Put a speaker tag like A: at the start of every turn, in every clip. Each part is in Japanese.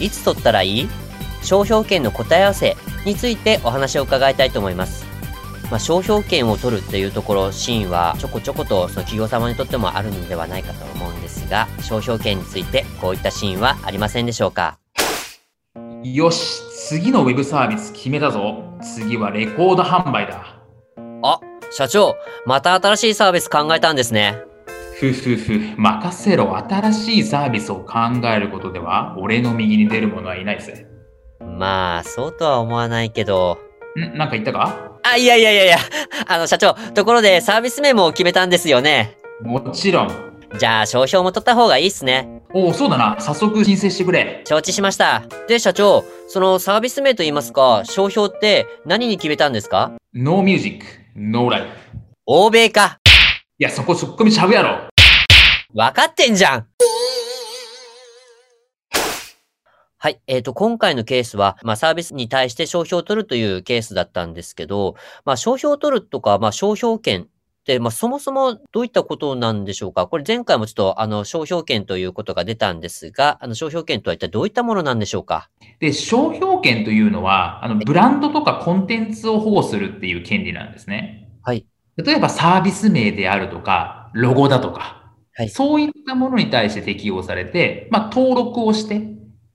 A: いつ取ったらいい？商標権の答え合わせについてお話を伺いたいと思います。まあ、商標権を取るっていうところ、シーンはちょこちょことその企業様にとってもあるのではないかと思うんですが、商標権についてこういったシーンはありませんでしょうか？
B: よし次のウェブサービス決めたぞ次はレコード販売だ
A: あ、社長、また新しいサービス考えたんですね。
B: ふふふ。任せろ。新しいサービスを考えることでは俺の右に出る者はいないぜ。
A: まあ、そうとは思わないけど。
B: ん？なんか言ったか？
A: あ、いやいやいやいや、あの社長、ところでサービス名も決めたんですよね。
B: もちろん。
A: じゃあ、商標も取った方がいいっすね。
B: おおそうだな。早速申請してくれ。
A: 承知しました。で、社長、そのサービス名といいますか、商標って何に決めたんですか？
B: No music。No life。
A: 欧米か。
B: いやそこツッコミちゃうやろ
A: わかってんじゃんはい。えっ、と、今回のケースは、まあ、サービスに対して商標を取るというケースだったんですけど、まあ、商標を取るとか、まあ、商標権って、まあ、そもそもどういったことなんでしょうか？これ前回もちょっと、あの、商標権ということが出たんですが、あの、商標権とは一体どういったものなんでしょうか？
B: で商標権というのはあのブランドとかコンテンツを保護するっていう権利なんですね
A: はい。
B: 例えばサービス名であるとかロゴだとか、
A: はい。
B: そういったものに対して適用されて、まあ、登録をして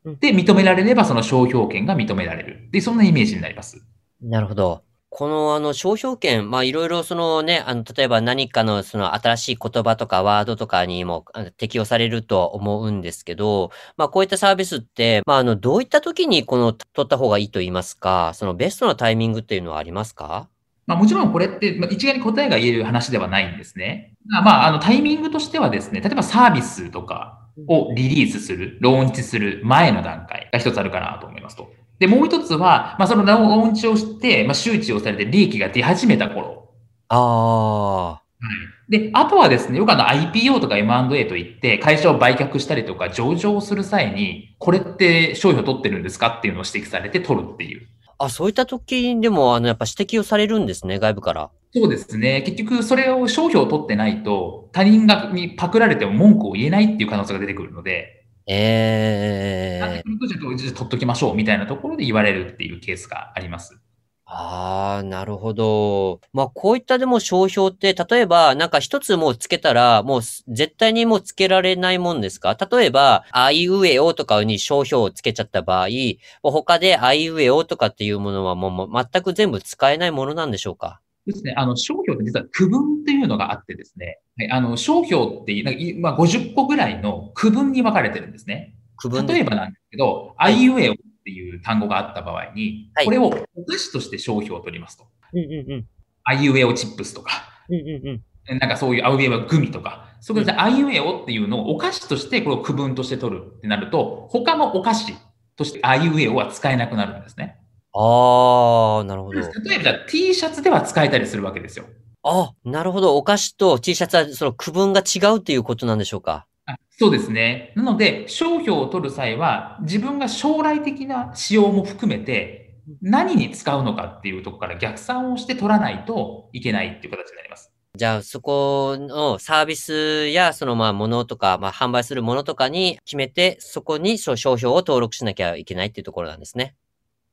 A: うん。
B: で認められればその商標権が認められる。でそんなイメージになります。
A: なるほど。このあの商標権、まあいろいろそのね、あの例えば何かのその新しい言葉とかワードとかにも適用されるとは思うんですけど、まあこういったサービスって、まああのどういった時にこの取った方がいいと言いますか、そのベストなタイミングっていうのはありますか？
B: まあ、もちろんこれって、まあ、一概に答えが言える話ではないんですね。まあまあ、あのタイミングとしてはですね、例えばサービスとかをリリースする、ローンチする前の段階が一つあるかなと思いますと。で、もう一つは、まあ、そのローンチをして、まあ、周知をされて利益が出始めた頃。
A: あ
B: で、あとはですね、よくあの IPO とか M&A といって、会社を売却したりとか上場する際に、これって商標取ってるんですかっていうのを指摘されて取るっていう。
A: あ。あ、そういった時でもあのやっぱ指摘をされるんですね、外部から。
B: そうですね。結局、それを商標を取ってないと、他人がにパクられても文句を言えないっていう可能性が出てくるので、
A: ええ
B: なんでこのじゃあじゃあ取っときましょうみたいなところで言われるっていうケースがあります。
A: ああ、なるほど。まあ、こういったでも商標って、例えば、なんか一つもうつけたら、もうす絶対にもうつけられないもんですか？例えば、あいうえおとかに商標をつけちゃった場合、もう他であいうえおとかっていうものはもうもう全く全部使えないものなんでしょうか？
B: ですね。あの、商標って実は区分っていうのがあってですね。はい、あの、商標ってなんかいまあ、50個ぐらいの区分に分かれてるんですね。
A: 区分で
B: 例えばなんですけど、あいうえおいう単語があった場合に、
A: はい
B: これをお菓子として商標を取りますと。
A: うんうんうん。
B: あいうえおチップスとか、
A: うんうんうん。
B: なんかそういうあいうえおグミとか、そこであいうえおっていうのをお菓子としてこれを区分として取るってなると、他のお菓子としてあいうえおは使えなくなるんですね。
A: ああ、なるほど。
B: 例えば T シャツでは使えたりするわけですよ。
A: あ、なるほど。お菓子と T シャツはその区分が違うっていうことなんでしょうか？
B: あそうですね。なので、商標を取る際は、自分が将来的な使用も含めて、何に使うのかっていうところから逆算をして取らないといけないっていう形になります。
A: じゃあ、そこのサービスや、そのまあ、ものとか、まあ、販売するものとかに決めて、そこに商商標を登録しなきゃいけないっていうところなんですね。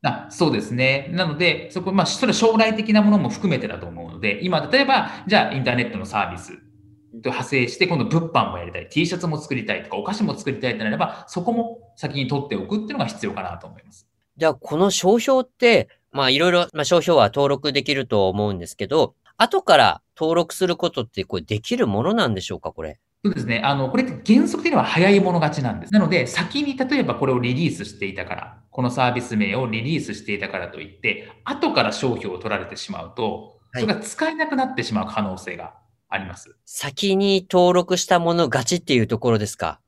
B: あそうですね。なので、そこ、まあ、それは将来的なものも含めてだと思うので、今、例えば、じゃあ、インターネットのサービスと派生して、今度、物販もやりたい、T シャツも作りたいとか、お菓子も作りたいってなれば、そこも先に取っておくっていうのが必要かなと思います。
A: じゃあ、この商標って、まあ、いろいろ、まあ、商標は登録できると思うんですけど、後から登録することって、これできるものなんでしょうか、これ？
B: そうですね。あの、これって原則的には早い者勝ちなんです。なので、先に例えばこれをリリースしていたから、このサービス名をリリースしていたからといって、後から商標を取られてしまうと、
A: はい
B: それが使えなくなってしまう可能性があります。
A: 先に登録したもの勝ちっていうところですか？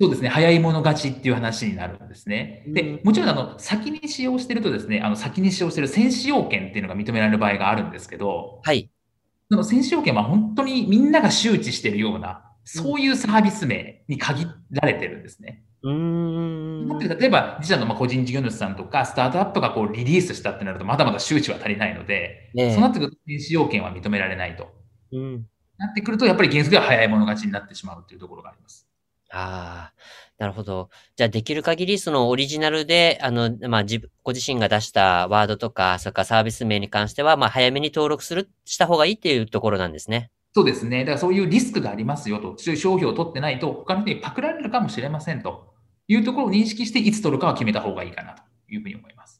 B: そうですね。早い者勝ちっていう話になるんですね。で、もちろん、あの、先に使用してるとですね、あの、先に使用してる先使用権っていうのが認められる場合があるんですけど、
A: はい。
B: その先使用権は本当にみんなが周知してるような、そういうサービス名に限られてるんですね。
A: うーん。
B: 例えば、自社のまあ個人事業主さんとか、スタートアップがこうリリースしたってなると、まだまだ周知は足りないので、
A: ねえ
B: そうなってくると、先使用権は認められないと。
A: うん。
B: なってくると、やっぱり原則では早い者勝ちになってしまうというところがあります。
A: ああ、なるほど。じゃあ、できる限り、そのオリジナルで、あの、まあ、自分、ご自身が出したワードとか、それからサービス名に関しては、まあ、早めに登録する、した方がいいっていうところなんですね。
B: そうですね。だからそういうリスクがありますよと、そういう商標を取ってないと、他の人にパクられるかもしれませんというところを認識して、いつ取るかは決めた方がいいかなというふうに思います。